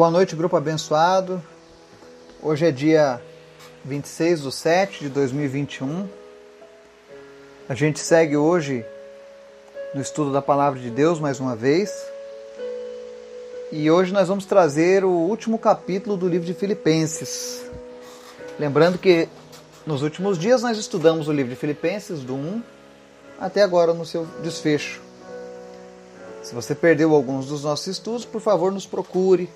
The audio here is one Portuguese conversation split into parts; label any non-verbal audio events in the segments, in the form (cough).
Boa noite, grupo abençoado. Hoje é dia 26 de 7 de 2021. A gente segue hoje no estudo da Palavra de Deus mais uma vez. E hoje nós vamos trazer o último capítulo do livro de Filipenses. Lembrando que nos últimos dias nós estudamos o livro de Filipenses, do 1 até agora no seu desfecho. Se você perdeu alguns dos nossos estudos, por favor, nos procure,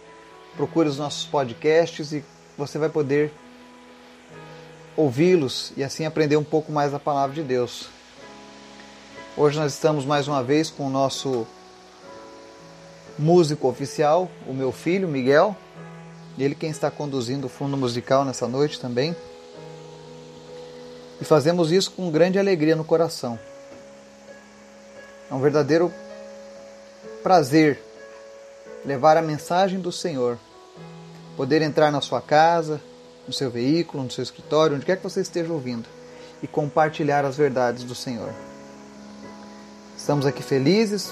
procure os nossos podcasts e você vai poder ouvi-los e assim aprender um pouco mais da palavra de Deus. Hoje nós estamos mais uma vez com o nosso músico oficial, o meu filho Miguel, ele quem está conduzindo o fundo musical nessa noite também. E fazemos isso com grande alegria no coração. É um verdadeiro prazer levar a mensagem do Senhor, poder entrar na sua casa, no seu veículo, no seu escritório, onde quer que você esteja ouvindo, e compartilhar as verdades do Senhor. Estamos aqui felizes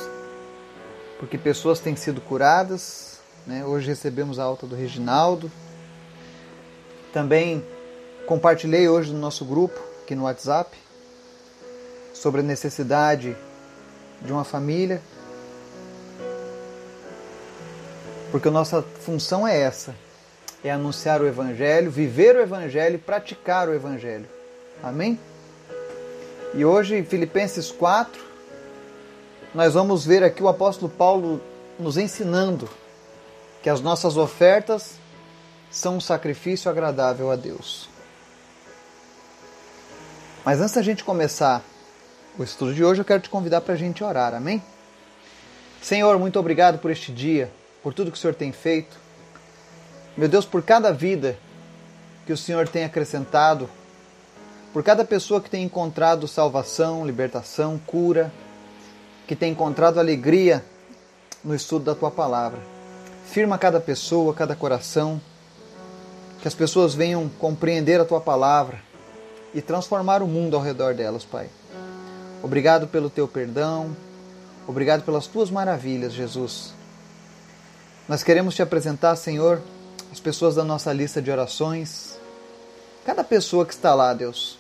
porque pessoas têm sido curadas. Né? Hoje recebemos a alta do Reginaldo. Também compartilhei hoje no nosso grupo, aqui no WhatsApp, sobre a necessidade de uma família Porque a nossa função é essa: é anunciar o Evangelho, viver o Evangelho e praticar o Evangelho. Amém? E hoje, Filipenses 4, nós vamos ver aqui o apóstolo Paulo nos ensinando que as nossas ofertas são um sacrifício agradável a Deus. Mas antes da gente começar o estudo de hoje, eu quero te convidar para a gente orar, amém? Senhor, muito obrigado por este dia por tudo que o Senhor tem feito. Meu Deus, por cada vida que o Senhor tem acrescentado, por cada pessoa que tem encontrado salvação, libertação, cura, que tem encontrado alegria no estudo da tua palavra. Firma cada pessoa, cada coração, que as pessoas venham compreender a tua palavra e transformar o mundo ao redor delas, Pai. Obrigado pelo teu perdão, obrigado pelas tuas maravilhas, Jesus. Nós queremos te apresentar, Senhor, as pessoas da nossa lista de orações. Cada pessoa que está lá, Deus.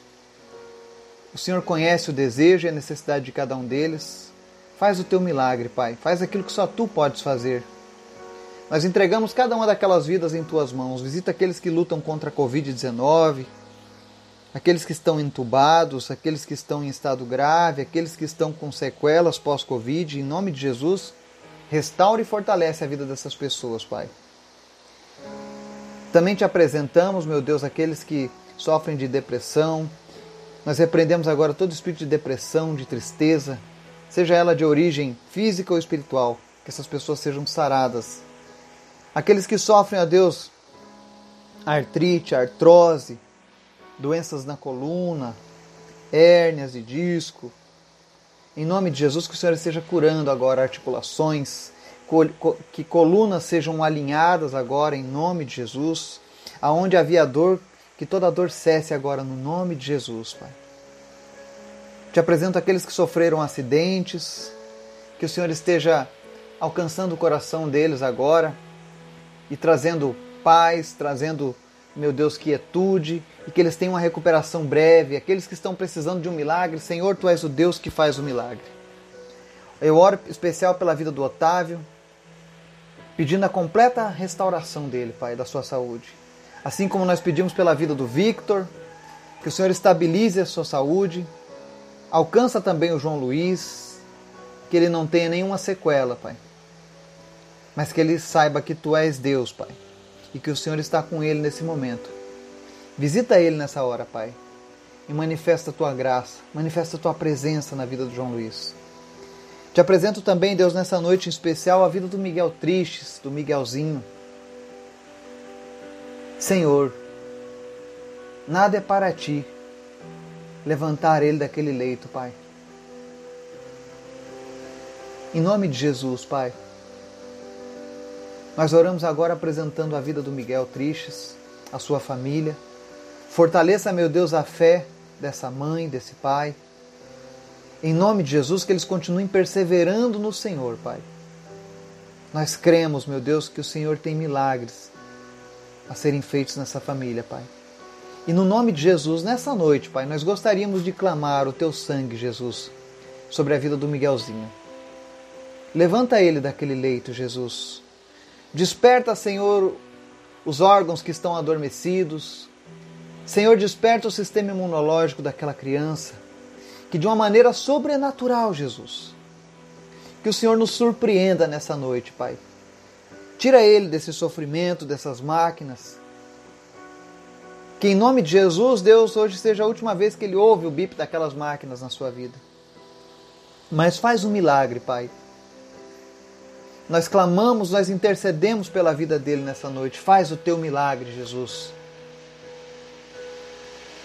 O Senhor conhece o desejo e a necessidade de cada um deles. Faz o teu milagre, Pai. Faz aquilo que só tu podes fazer. Nós entregamos cada uma daquelas vidas em tuas mãos. Visita aqueles que lutam contra a Covid-19, aqueles que estão entubados, aqueles que estão em estado grave, aqueles que estão com sequelas pós-Covid. Em nome de Jesus, Restaure e fortalece a vida dessas pessoas, Pai. Também te apresentamos, meu Deus, aqueles que sofrem de depressão. Nós repreendemos agora todo espírito de depressão, de tristeza, seja ela de origem física ou espiritual, que essas pessoas sejam saradas. Aqueles que sofrem, ó Deus, artrite, artrose, doenças na coluna, hérnias de disco, em nome de Jesus, que o Senhor esteja curando agora articulações, que colunas sejam alinhadas agora em nome de Jesus. Aonde havia dor, que toda dor cesse agora no nome de Jesus, Pai. Te apresento aqueles que sofreram acidentes, que o Senhor esteja alcançando o coração deles agora e trazendo paz, trazendo meu Deus, quietude e que eles tenham uma recuperação breve. Aqueles que estão precisando de um milagre, Senhor, Tu és o Deus que faz o milagre. Eu oro especial pela vida do Otávio, pedindo a completa restauração dele, Pai, da sua saúde. Assim como nós pedimos pela vida do Victor, que o Senhor estabilize a sua saúde. Alcança também o João Luiz, que ele não tenha nenhuma sequela, Pai. Mas que ele saiba que Tu és Deus, Pai e que o Senhor está com ele nesse momento. Visita ele nessa hora, Pai, e manifesta a tua graça, manifesta a tua presença na vida do João Luiz. Te apresento também, Deus, nessa noite em especial, a vida do Miguel Tristes, do Miguelzinho. Senhor, nada é para ti levantar ele daquele leito, Pai. Em nome de Jesus, Pai. Nós oramos agora apresentando a vida do Miguel Tristes, a sua família. Fortaleça, meu Deus, a fé dessa mãe, desse pai. Em nome de Jesus, que eles continuem perseverando no Senhor, Pai. Nós cremos, meu Deus, que o Senhor tem milagres a serem feitos nessa família, Pai. E no nome de Jesus, nessa noite, Pai, nós gostaríamos de clamar o Teu sangue, Jesus, sobre a vida do Miguelzinho. Levanta ele daquele leito, Jesus. Desperta, Senhor, os órgãos que estão adormecidos. Senhor, desperta o sistema imunológico daquela criança. Que de uma maneira sobrenatural, Jesus, que o Senhor nos surpreenda nessa noite, Pai. Tira ele desse sofrimento, dessas máquinas. Que em nome de Jesus, Deus, hoje seja a última vez que ele ouve o bip daquelas máquinas na sua vida. Mas faz um milagre, Pai. Nós clamamos, nós intercedemos pela vida dele nessa noite. Faz o teu milagre, Jesus.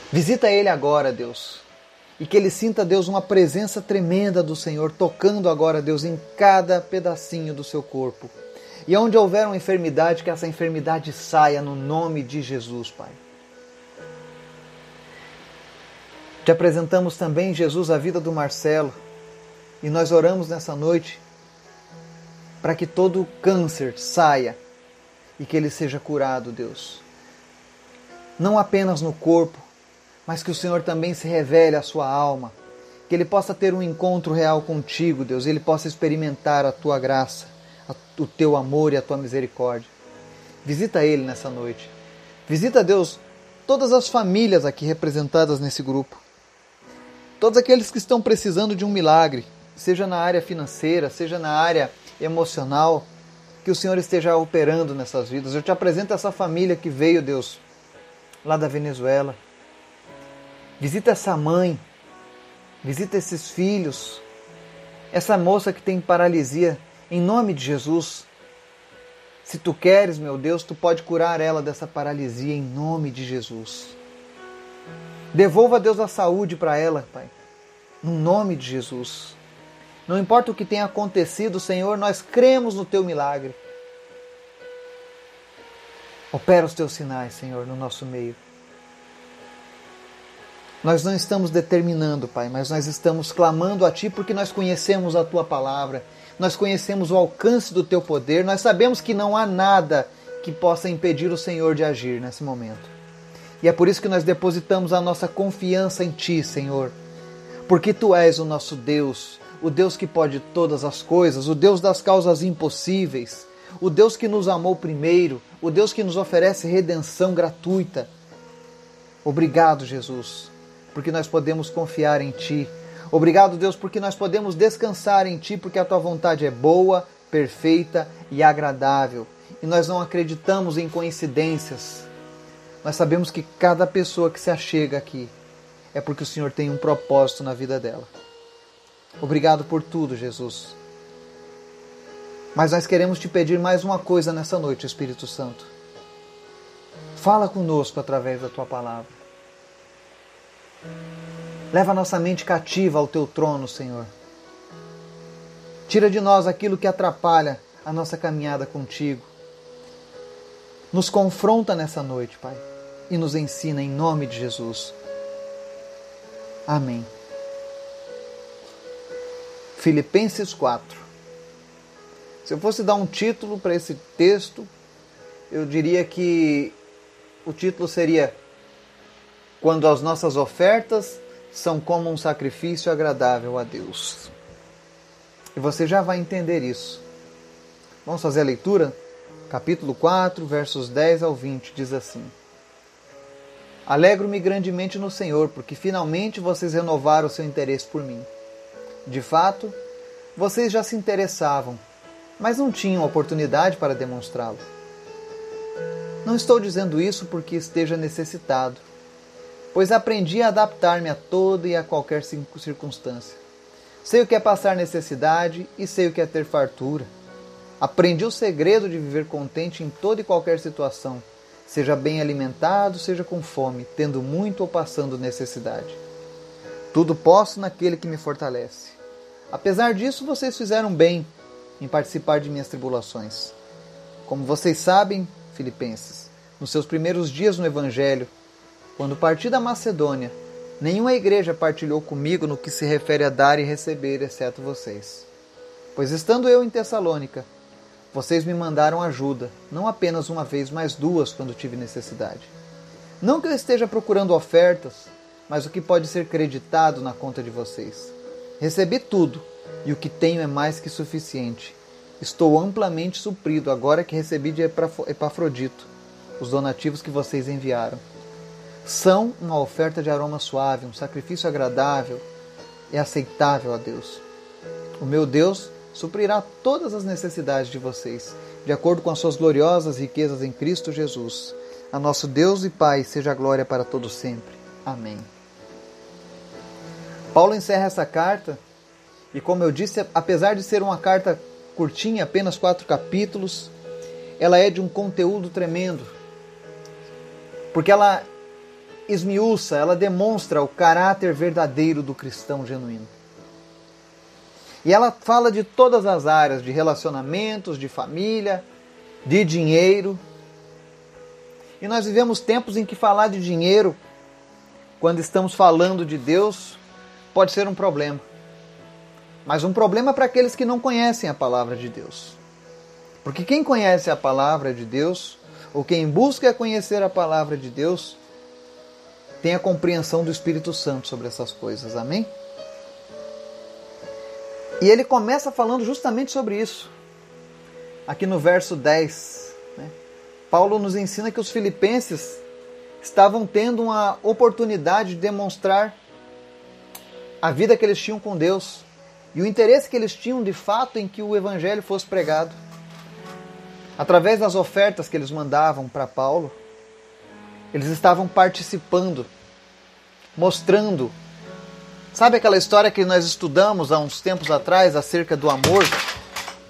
Visita ele agora, Deus e que ele sinta, Deus, uma presença tremenda do Senhor, tocando agora, Deus, em cada pedacinho do seu corpo. E onde houver uma enfermidade, que essa enfermidade saia no nome de Jesus, Pai. Te apresentamos também, Jesus, a vida do Marcelo, e nós oramos nessa noite para que todo câncer saia e que ele seja curado, Deus. Não apenas no corpo, mas que o Senhor também se revele à sua alma, que ele possa ter um encontro real contigo, Deus, ele possa experimentar a tua graça, o teu amor e a tua misericórdia. Visita ele nessa noite. Visita, Deus, todas as famílias aqui representadas nesse grupo. Todos aqueles que estão precisando de um milagre, seja na área financeira, seja na área emocional, que o Senhor esteja operando nessas vidas. Eu te apresento essa família que veio, Deus, lá da Venezuela Visita essa mãe, visita esses filhos, essa moça que tem paralisia, em nome de Jesus. Se tu queres, meu Deus, tu pode curar ela dessa paralisia em nome de Jesus. Devolva, Deus, a saúde para ela, Pai, no nome de Jesus. Não importa o que tenha acontecido, Senhor, nós cremos no teu milagre. Opera os teus sinais, Senhor, no nosso meio. Nós não estamos determinando, Pai, mas nós estamos clamando a Ti porque nós conhecemos a Tua palavra, nós conhecemos o alcance do Teu poder, nós sabemos que não há nada que possa impedir o Senhor de agir nesse momento. E é por isso que nós depositamos a nossa confiança em Ti, Senhor, porque Tu és o nosso Deus, o Deus que pode todas as coisas, o Deus das causas impossíveis, o Deus que nos amou primeiro, o Deus que nos oferece redenção gratuita. Obrigado, Jesus porque nós podemos confiar em Ti. Obrigado, Deus, porque nós podemos descansar em Ti, porque a Tua vontade é boa, perfeita e agradável. E nós não acreditamos em coincidências. Nós sabemos que cada pessoa que se achega aqui é porque o Senhor tem um propósito na vida dela. Obrigado por tudo, Jesus. Mas nós queremos te pedir mais uma coisa nessa noite, Espírito Santo. Fala conosco através da tua palavra. Leva nossa mente cativa ao teu trono, Senhor. Tira de nós aquilo que atrapalha a nossa caminhada contigo. Nos confronta nessa noite, Pai, e nos ensina em nome de Jesus. Amém. Filipenses 4. Se eu fosse dar um título para esse texto, eu diria que o título seria quando as nossas ofertas são como um sacrifício agradável a Deus. E você já vai entender isso. Vamos fazer a leitura? Capítulo 4, versos 10 ao 20 diz assim: Alegro-me grandemente no Senhor, porque finalmente vocês renovaram o seu interesse por mim. De fato, vocês já se interessavam, mas não tinham oportunidade para demonstrá-lo. Não estou dizendo isso porque esteja necessitado pois aprendi a adaptar-me a toda e a qualquer circunstância. Sei o que é passar necessidade e sei o que é ter fartura. Aprendi o segredo de viver contente em toda e qualquer situação, seja bem alimentado, seja com fome, tendo muito ou passando necessidade. Tudo posso naquele que me fortalece. Apesar disso, vocês fizeram bem em participar de minhas tribulações. Como vocês sabem, Filipenses, nos seus primeiros dias no Evangelho, quando parti da Macedônia, nenhuma igreja partilhou comigo no que se refere a dar e receber, exceto vocês. Pois estando eu em Tessalônica, Vocês me mandaram ajuda, não apenas uma vez, mas duas quando tive necessidade. Não que eu esteja procurando ofertas, mas o que pode ser creditado na conta de vocês. Recebi tudo, e o que tenho é mais que suficiente. Estou amplamente suprido agora que recebi de Epafrodito os donativos que vocês enviaram. São uma oferta de aroma suave, um sacrifício agradável e aceitável a Deus. O meu Deus suprirá todas as necessidades de vocês, de acordo com as suas gloriosas riquezas em Cristo Jesus. A nosso Deus e Pai seja a glória para todos sempre. Amém. Paulo encerra essa carta e, como eu disse, apesar de ser uma carta curtinha, apenas quatro capítulos, ela é de um conteúdo tremendo, porque ela esmiuça, ela demonstra o caráter verdadeiro do cristão genuíno. E ela fala de todas as áreas, de relacionamentos, de família, de dinheiro. E nós vivemos tempos em que falar de dinheiro, quando estamos falando de Deus, pode ser um problema. Mas um problema para aqueles que não conhecem a palavra de Deus. Porque quem conhece a palavra de Deus, ou quem busca conhecer a palavra de Deus, tem a compreensão do Espírito Santo sobre essas coisas. Amém? E ele começa falando justamente sobre isso. Aqui no verso 10, né? Paulo nos ensina que os filipenses estavam tendo uma oportunidade de demonstrar a vida que eles tinham com Deus e o interesse que eles tinham de fato em que o evangelho fosse pregado. Através das ofertas que eles mandavam para Paulo, eles estavam participando, mostrando Sabe aquela história que nós estudamos há uns tempos atrás acerca do amor?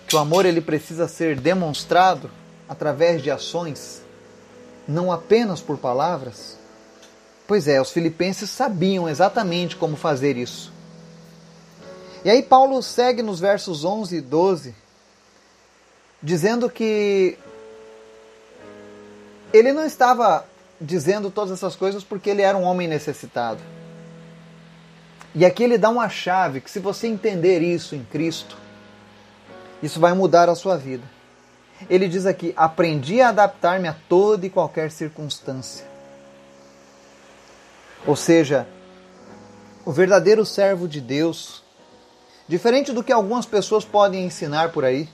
Que o amor ele precisa ser demonstrado através de ações, não apenas por palavras? Pois é, os filipenses sabiam exatamente como fazer isso. E aí Paulo segue nos versos 11 e 12, dizendo que ele não estava dizendo todas essas coisas porque ele era um homem necessitado. E aqui ele dá uma chave que, se você entender isso em Cristo, isso vai mudar a sua vida. Ele diz aqui: aprendi a adaptar-me a toda e qualquer circunstância. Ou seja, o verdadeiro servo de Deus, diferente do que algumas pessoas podem ensinar por aí.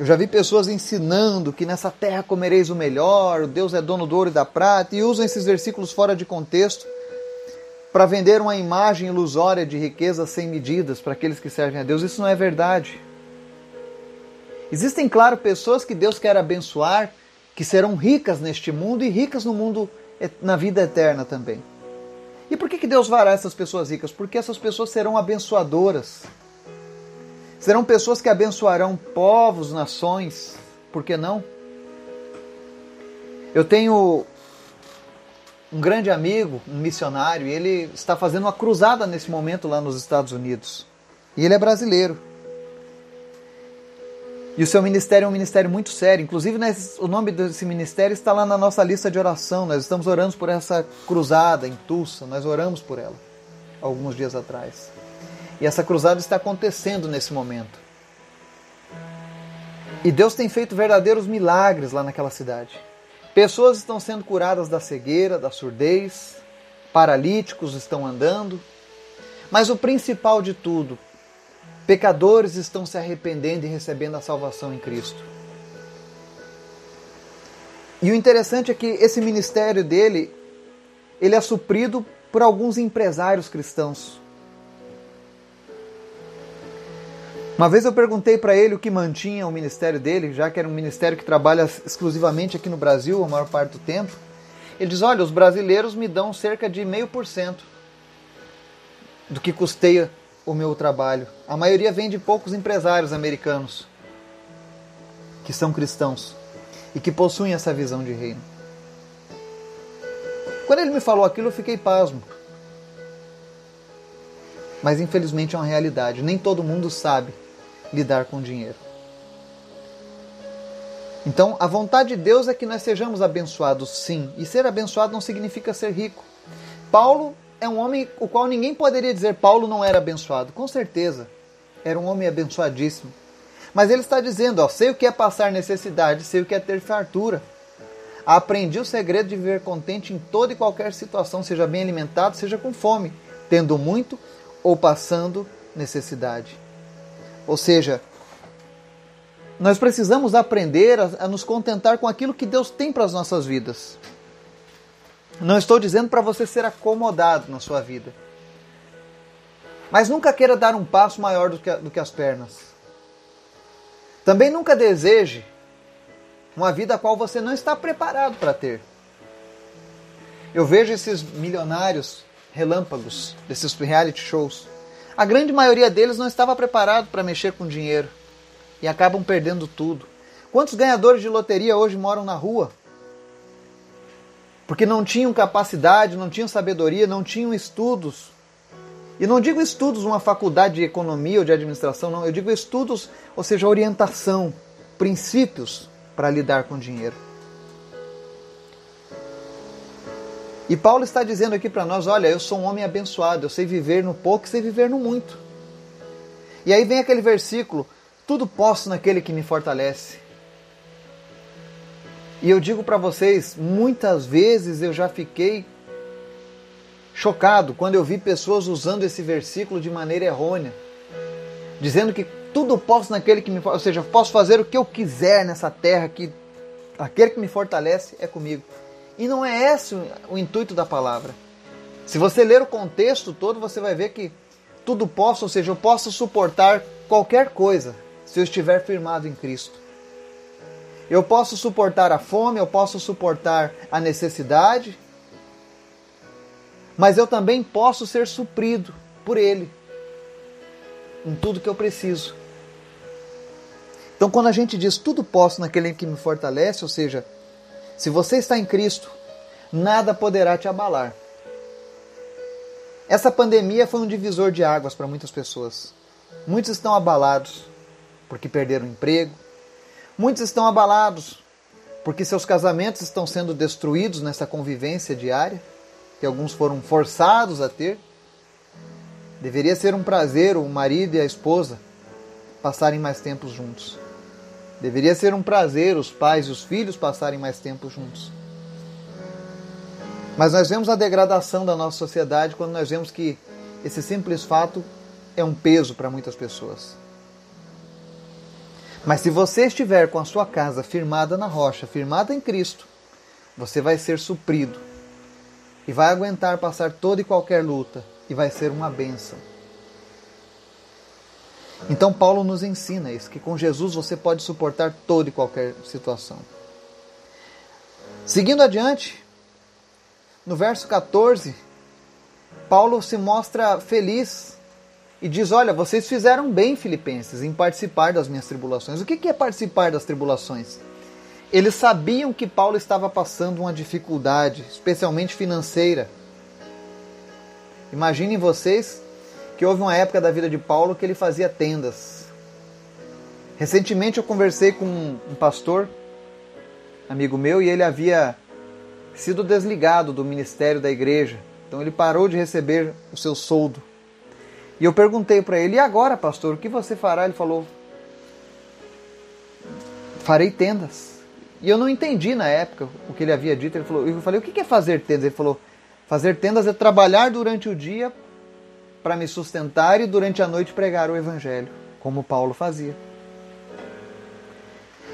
Eu já vi pessoas ensinando que nessa terra comereis o melhor, Deus é dono do ouro e da prata, e usam esses versículos fora de contexto para vender uma imagem ilusória de riqueza sem medidas para aqueles que servem a Deus. Isso não é verdade. Existem, claro, pessoas que Deus quer abençoar, que serão ricas neste mundo e ricas no mundo, na vida eterna também. E por que, que Deus fará essas pessoas ricas? Porque essas pessoas serão abençoadoras. Serão pessoas que abençoarão povos, nações. Por que não? Eu tenho um grande amigo, um missionário, e ele está fazendo uma cruzada nesse momento lá nos Estados Unidos. E ele é brasileiro. E o seu ministério é um ministério muito sério. Inclusive, o nome desse ministério está lá na nossa lista de oração. Nós estamos orando por essa cruzada em Tulsa. Nós oramos por ela alguns dias atrás. E essa cruzada está acontecendo nesse momento. E Deus tem feito verdadeiros milagres lá naquela cidade. Pessoas estão sendo curadas da cegueira, da surdez, paralíticos estão andando. Mas o principal de tudo, pecadores estão se arrependendo e recebendo a salvação em Cristo. E o interessante é que esse ministério dele, ele é suprido por alguns empresários cristãos. Uma vez eu perguntei para ele o que mantinha o ministério dele, já que era um ministério que trabalha exclusivamente aqui no Brasil a maior parte do tempo. Ele diz: Olha, os brasileiros me dão cerca de meio por cento do que custeia o meu trabalho. A maioria vem de poucos empresários americanos que são cristãos e que possuem essa visão de reino. Quando ele me falou aquilo, eu fiquei pasmo. Mas infelizmente é uma realidade. Nem todo mundo sabe lidar com dinheiro. Então, a vontade de Deus é que nós sejamos abençoados, sim. E ser abençoado não significa ser rico. Paulo é um homem o qual ninguém poderia dizer Paulo não era abençoado. Com certeza, era um homem abençoadíssimo. Mas ele está dizendo: ó, sei o que é passar necessidade, sei o que é ter fartura. Aprendi o segredo de viver contente em toda e qualquer situação, seja bem alimentado, seja com fome, tendo muito ou passando necessidade. Ou seja, nós precisamos aprender a, a nos contentar com aquilo que Deus tem para as nossas vidas. Não estou dizendo para você ser acomodado na sua vida. Mas nunca queira dar um passo maior do que, do que as pernas. Também nunca deseje uma vida a qual você não está preparado para ter. Eu vejo esses milionários relâmpagos desses reality shows. A grande maioria deles não estava preparado para mexer com dinheiro e acabam perdendo tudo. Quantos ganhadores de loteria hoje moram na rua? Porque não tinham capacidade, não tinham sabedoria, não tinham estudos. E não digo estudos uma faculdade de economia ou de administração, não. Eu digo estudos, ou seja, orientação, princípios para lidar com dinheiro. E Paulo está dizendo aqui para nós: olha, eu sou um homem abençoado, eu sei viver no pouco sei viver no muito. E aí vem aquele versículo: tudo posso naquele que me fortalece. E eu digo para vocês, muitas vezes eu já fiquei chocado quando eu vi pessoas usando esse versículo de maneira errônea, dizendo que tudo posso naquele que me, ou seja, posso fazer o que eu quiser nessa terra que aquele que me fortalece é comigo. E não é esse o intuito da palavra. Se você ler o contexto todo, você vai ver que tudo posso, ou seja, eu posso suportar qualquer coisa se eu estiver firmado em Cristo. Eu posso suportar a fome, eu posso suportar a necessidade, mas eu também posso ser suprido por Ele em tudo que eu preciso. Então, quando a gente diz tudo posso naquele que me fortalece, ou seja, se você está em Cristo, nada poderá te abalar. Essa pandemia foi um divisor de águas para muitas pessoas. Muitos estão abalados porque perderam emprego. Muitos estão abalados porque seus casamentos estão sendo destruídos nessa convivência diária, que alguns foram forçados a ter. Deveria ser um prazer o marido e a esposa passarem mais tempo juntos. Deveria ser um prazer os pais e os filhos passarem mais tempo juntos. Mas nós vemos a degradação da nossa sociedade quando nós vemos que esse simples fato é um peso para muitas pessoas. Mas se você estiver com a sua casa firmada na rocha, firmada em Cristo, você vai ser suprido e vai aguentar passar toda e qualquer luta e vai ser uma bênção. Então Paulo nos ensina isso, que com Jesus você pode suportar toda e qualquer situação. Seguindo adiante, no verso 14, Paulo se mostra feliz e diz: Olha, vocês fizeram bem, filipenses, em participar das minhas tribulações. O que é participar das tribulações? Eles sabiam que Paulo estava passando uma dificuldade, especialmente financeira. Imaginem vocês que houve uma época da vida de Paulo que ele fazia tendas. Recentemente eu conversei com um pastor, amigo meu, e ele havia sido desligado do ministério da igreja. Então ele parou de receber o seu soldo. E eu perguntei para ele: "E agora, pastor, o que você fará?" Ele falou: "Farei tendas." E eu não entendi na época o que ele havia dito. Ele falou: "Eu falei: "O que é fazer tendas?" Ele falou: "Fazer tendas é trabalhar durante o dia para me sustentar e durante a noite pregar o evangelho, como Paulo fazia."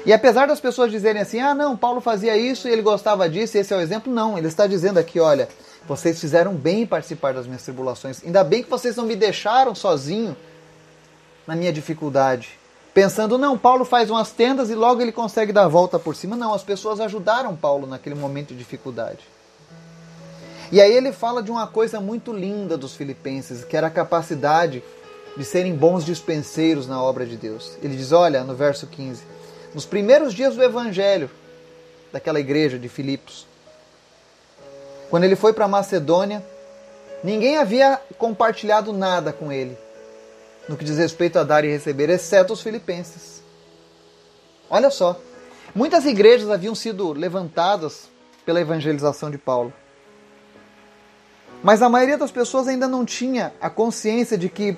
E apesar das pessoas dizerem assim, ah, não, Paulo fazia isso e ele gostava disso, esse é o exemplo, não. Ele está dizendo aqui, olha, vocês fizeram bem em participar das minhas tribulações. Ainda bem que vocês não me deixaram sozinho na minha dificuldade. Pensando, não, Paulo faz umas tendas e logo ele consegue dar a volta por cima. Não, as pessoas ajudaram Paulo naquele momento de dificuldade. E aí ele fala de uma coisa muito linda dos filipenses, que era a capacidade de serem bons dispenseiros na obra de Deus. Ele diz, olha, no verso 15 nos primeiros dias do evangelho daquela igreja de Filipos. Quando ele foi para Macedônia, ninguém havia compartilhado nada com ele no que diz respeito a dar e receber, exceto os filipenses. Olha só, muitas igrejas haviam sido levantadas pela evangelização de Paulo. Mas a maioria das pessoas ainda não tinha a consciência de que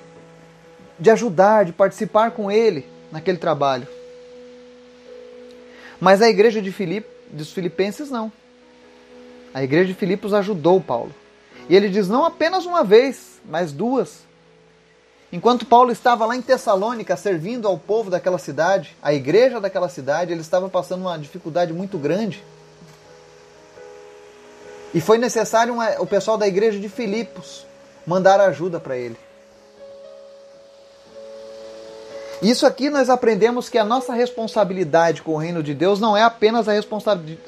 de ajudar, de participar com ele naquele trabalho. Mas a igreja de Filip, dos Filipenses não. A igreja de Filipos ajudou Paulo. E ele diz não apenas uma vez, mas duas. Enquanto Paulo estava lá em Tessalônica servindo ao povo daquela cidade, a igreja daquela cidade, ele estava passando uma dificuldade muito grande. E foi necessário uma, o pessoal da igreja de Filipos mandar ajuda para ele. Isso aqui nós aprendemos que a nossa responsabilidade com o reino de Deus não é apenas a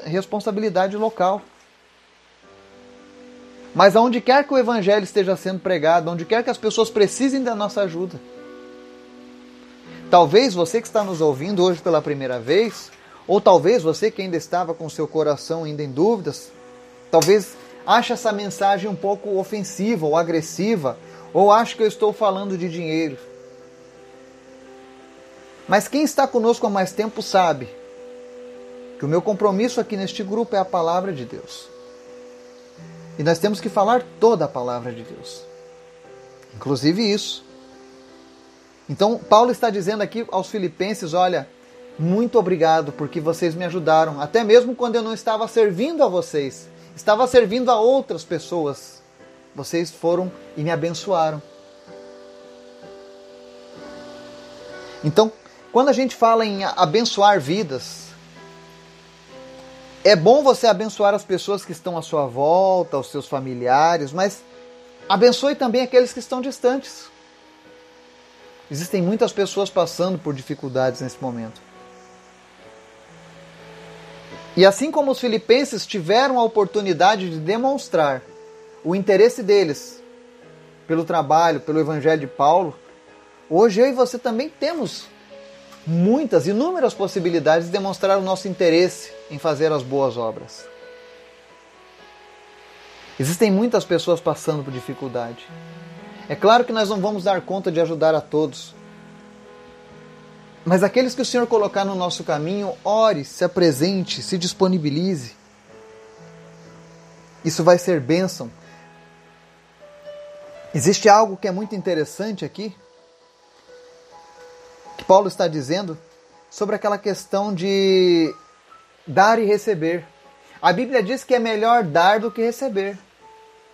responsabilidade local. Mas aonde quer que o evangelho esteja sendo pregado, onde quer que as pessoas precisem da nossa ajuda. Talvez você que está nos ouvindo hoje pela primeira vez, ou talvez você que ainda estava com seu coração ainda em dúvidas, talvez ache essa mensagem um pouco ofensiva ou agressiva, ou ache que eu estou falando de dinheiro. Mas quem está conosco há mais tempo sabe que o meu compromisso aqui neste grupo é a palavra de Deus. E nós temos que falar toda a palavra de Deus, inclusive isso. Então, Paulo está dizendo aqui aos Filipenses: olha, muito obrigado porque vocês me ajudaram, até mesmo quando eu não estava servindo a vocês, estava servindo a outras pessoas. Vocês foram e me abençoaram. Então, quando a gente fala em abençoar vidas, é bom você abençoar as pessoas que estão à sua volta, os seus familiares, mas abençoe também aqueles que estão distantes. Existem muitas pessoas passando por dificuldades nesse momento. E assim como os filipenses tiveram a oportunidade de demonstrar o interesse deles pelo trabalho, pelo evangelho de Paulo, hoje eu e você também temos muitas, inúmeras possibilidades de demonstrar o nosso interesse em fazer as boas obras. Existem muitas pessoas passando por dificuldade. É claro que nós não vamos dar conta de ajudar a todos. Mas aqueles que o Senhor colocar no nosso caminho, ore, se apresente, se disponibilize. Isso vai ser bênção. Existe algo que é muito interessante aqui que Paulo está dizendo sobre aquela questão de dar e receber. A Bíblia diz que é melhor dar do que receber,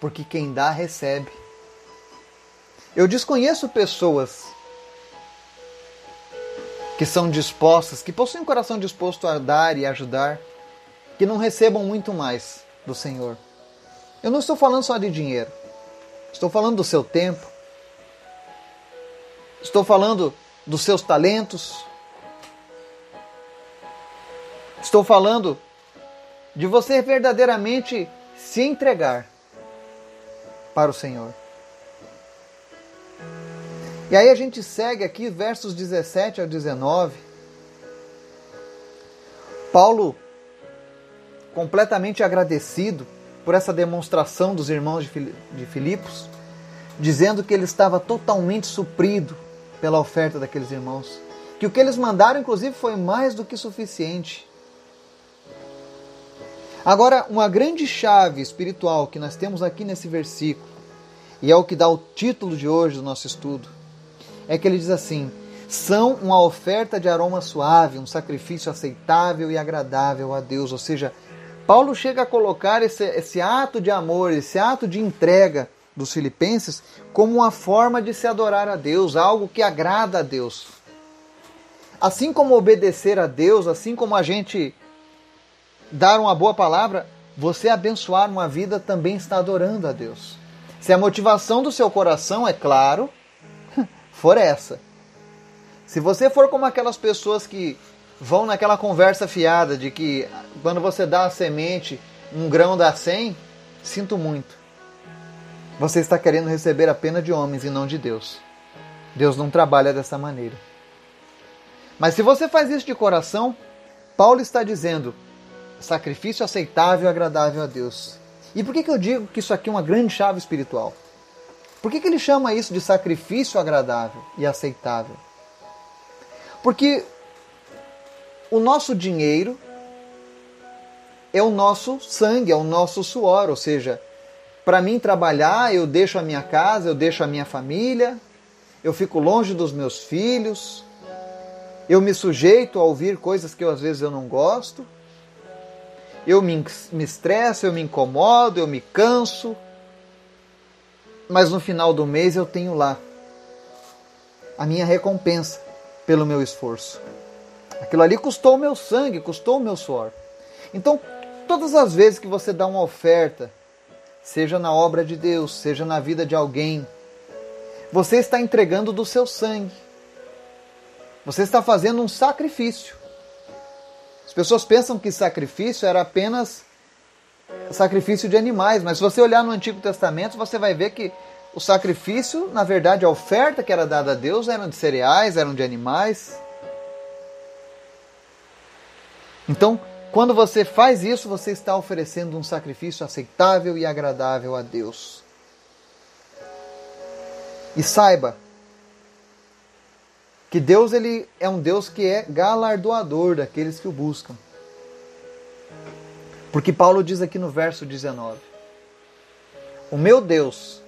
porque quem dá, recebe. Eu desconheço pessoas que são dispostas, que possuem um coração disposto a dar e ajudar, que não recebam muito mais do Senhor. Eu não estou falando só de dinheiro, estou falando do seu tempo, estou falando dos seus talentos. Estou falando de você verdadeiramente se entregar para o Senhor. E aí a gente segue aqui versos 17 ao 19. Paulo, completamente agradecido por essa demonstração dos irmãos de Filipos, dizendo que ele estava totalmente suprido pela oferta daqueles irmãos. Que o que eles mandaram, inclusive, foi mais do que suficiente. Agora, uma grande chave espiritual que nós temos aqui nesse versículo, e é o que dá o título de hoje do nosso estudo, é que ele diz assim: são uma oferta de aroma suave, um sacrifício aceitável e agradável a Deus. Ou seja, Paulo chega a colocar esse, esse ato de amor, esse ato de entrega dos filipenses como uma forma de se adorar a Deus, algo que agrada a Deus. Assim como obedecer a Deus, assim como a gente dar uma boa palavra, você abençoar uma vida também está adorando a Deus. Se a motivação do seu coração, é claro, for essa. Se você for como aquelas pessoas que vão naquela conversa fiada de que quando você dá a semente, um grão dá 100, sinto muito. Você está querendo receber a pena de homens e não de Deus. Deus não trabalha dessa maneira. Mas se você faz isso de coração, Paulo está dizendo sacrifício aceitável e agradável a Deus. E por que, que eu digo que isso aqui é uma grande chave espiritual? Por que, que ele chama isso de sacrifício agradável e aceitável? Porque o nosso dinheiro é o nosso sangue, é o nosso suor, ou seja, para mim trabalhar, eu deixo a minha casa, eu deixo a minha família, eu fico longe dos meus filhos. Eu me sujeito a ouvir coisas que eu, às vezes eu não gosto. Eu me, me estresso, eu me incomodo, eu me canso. Mas no final do mês eu tenho lá a minha recompensa pelo meu esforço. Aquilo ali custou o meu sangue, custou o meu suor. Então, todas as vezes que você dá uma oferta, seja na obra de Deus, seja na vida de alguém, você está entregando do seu sangue. Você está fazendo um sacrifício. As pessoas pensam que sacrifício era apenas sacrifício de animais, mas se você olhar no Antigo Testamento, você vai ver que o sacrifício, na verdade, a oferta que era dada a Deus eram de cereais, eram de animais. Então, quando você faz isso, você está oferecendo um sacrifício aceitável e agradável a Deus. E saiba que Deus ele é um Deus que é galardoador daqueles que o buscam. Porque Paulo diz aqui no verso 19: O meu Deus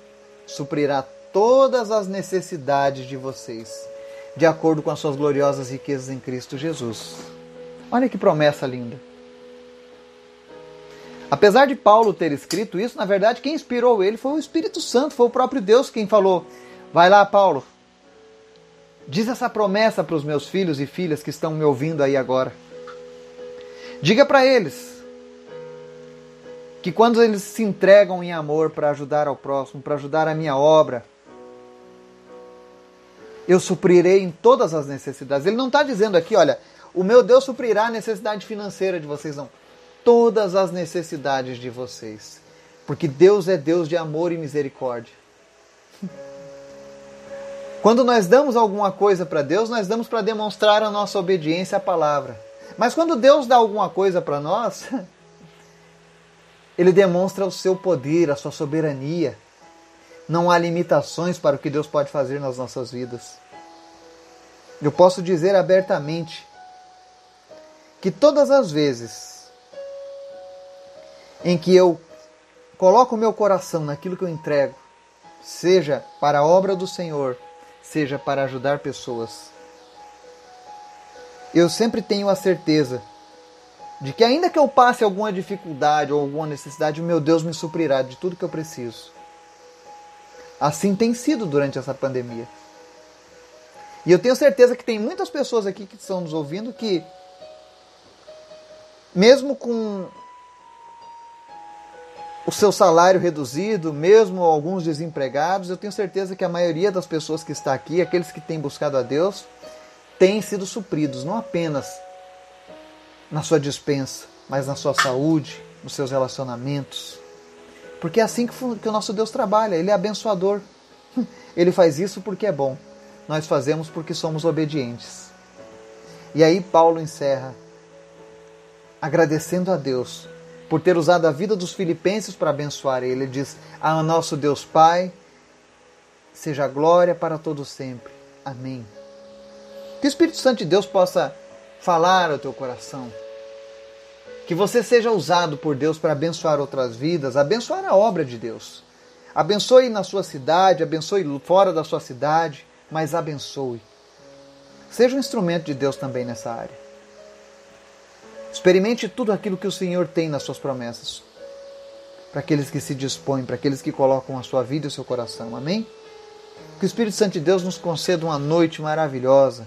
suprirá todas as necessidades de vocês, de acordo com as suas gloriosas riquezas em Cristo Jesus. Olha que promessa linda. Apesar de Paulo ter escrito isso, na verdade quem inspirou ele foi o Espírito Santo, foi o próprio Deus quem falou: Vai lá, Paulo, diz essa promessa para os meus filhos e filhas que estão me ouvindo aí agora. Diga para eles que quando eles se entregam em amor para ajudar ao próximo, para ajudar a minha obra, eu suprirei em todas as necessidades. Ele não está dizendo aqui, olha, o meu Deus suprirá a necessidade financeira de vocês, não todas as necessidades de vocês. Porque Deus é Deus de amor e misericórdia. (laughs) Quando nós damos alguma coisa para Deus, nós damos para demonstrar a nossa obediência à palavra. Mas quando Deus dá alguma coisa para nós, (laughs) ele demonstra o seu poder, a sua soberania. Não há limitações para o que Deus pode fazer nas nossas vidas. Eu posso dizer abertamente que todas as vezes em que eu coloco o meu coração naquilo que eu entrego, seja para a obra do Senhor, seja para ajudar pessoas. Eu sempre tenho a certeza de que, ainda que eu passe alguma dificuldade ou alguma necessidade, o meu Deus me suprirá de tudo que eu preciso. Assim tem sido durante essa pandemia. E eu tenho certeza que tem muitas pessoas aqui que estão nos ouvindo que, mesmo com o seu salário reduzido, mesmo alguns desempregados, eu tenho certeza que a maioria das pessoas que está aqui, aqueles que têm buscado a Deus, têm sido supridos, não apenas na sua dispensa, mas na sua saúde, nos seus relacionamentos. Porque é assim que, que o nosso Deus trabalha, Ele é abençoador. (laughs) Ele faz isso porque é bom. Nós fazemos porque somos obedientes. E aí Paulo encerra agradecendo a Deus por ter usado a vida dos filipenses para abençoar ele. Ele diz: A nosso Deus Pai, seja glória para todos sempre. Amém. Que o Espírito Santo de Deus possa falar ao teu coração. Que você seja usado por Deus para abençoar outras vidas, abençoar a obra de Deus. Abençoe na sua cidade, abençoe fora da sua cidade, mas abençoe. Seja um instrumento de Deus também nessa área. Experimente tudo aquilo que o Senhor tem nas suas promessas. Para aqueles que se dispõem, para aqueles que colocam a sua vida e o seu coração. Amém? Que o Espírito Santo de Deus nos conceda uma noite maravilhosa.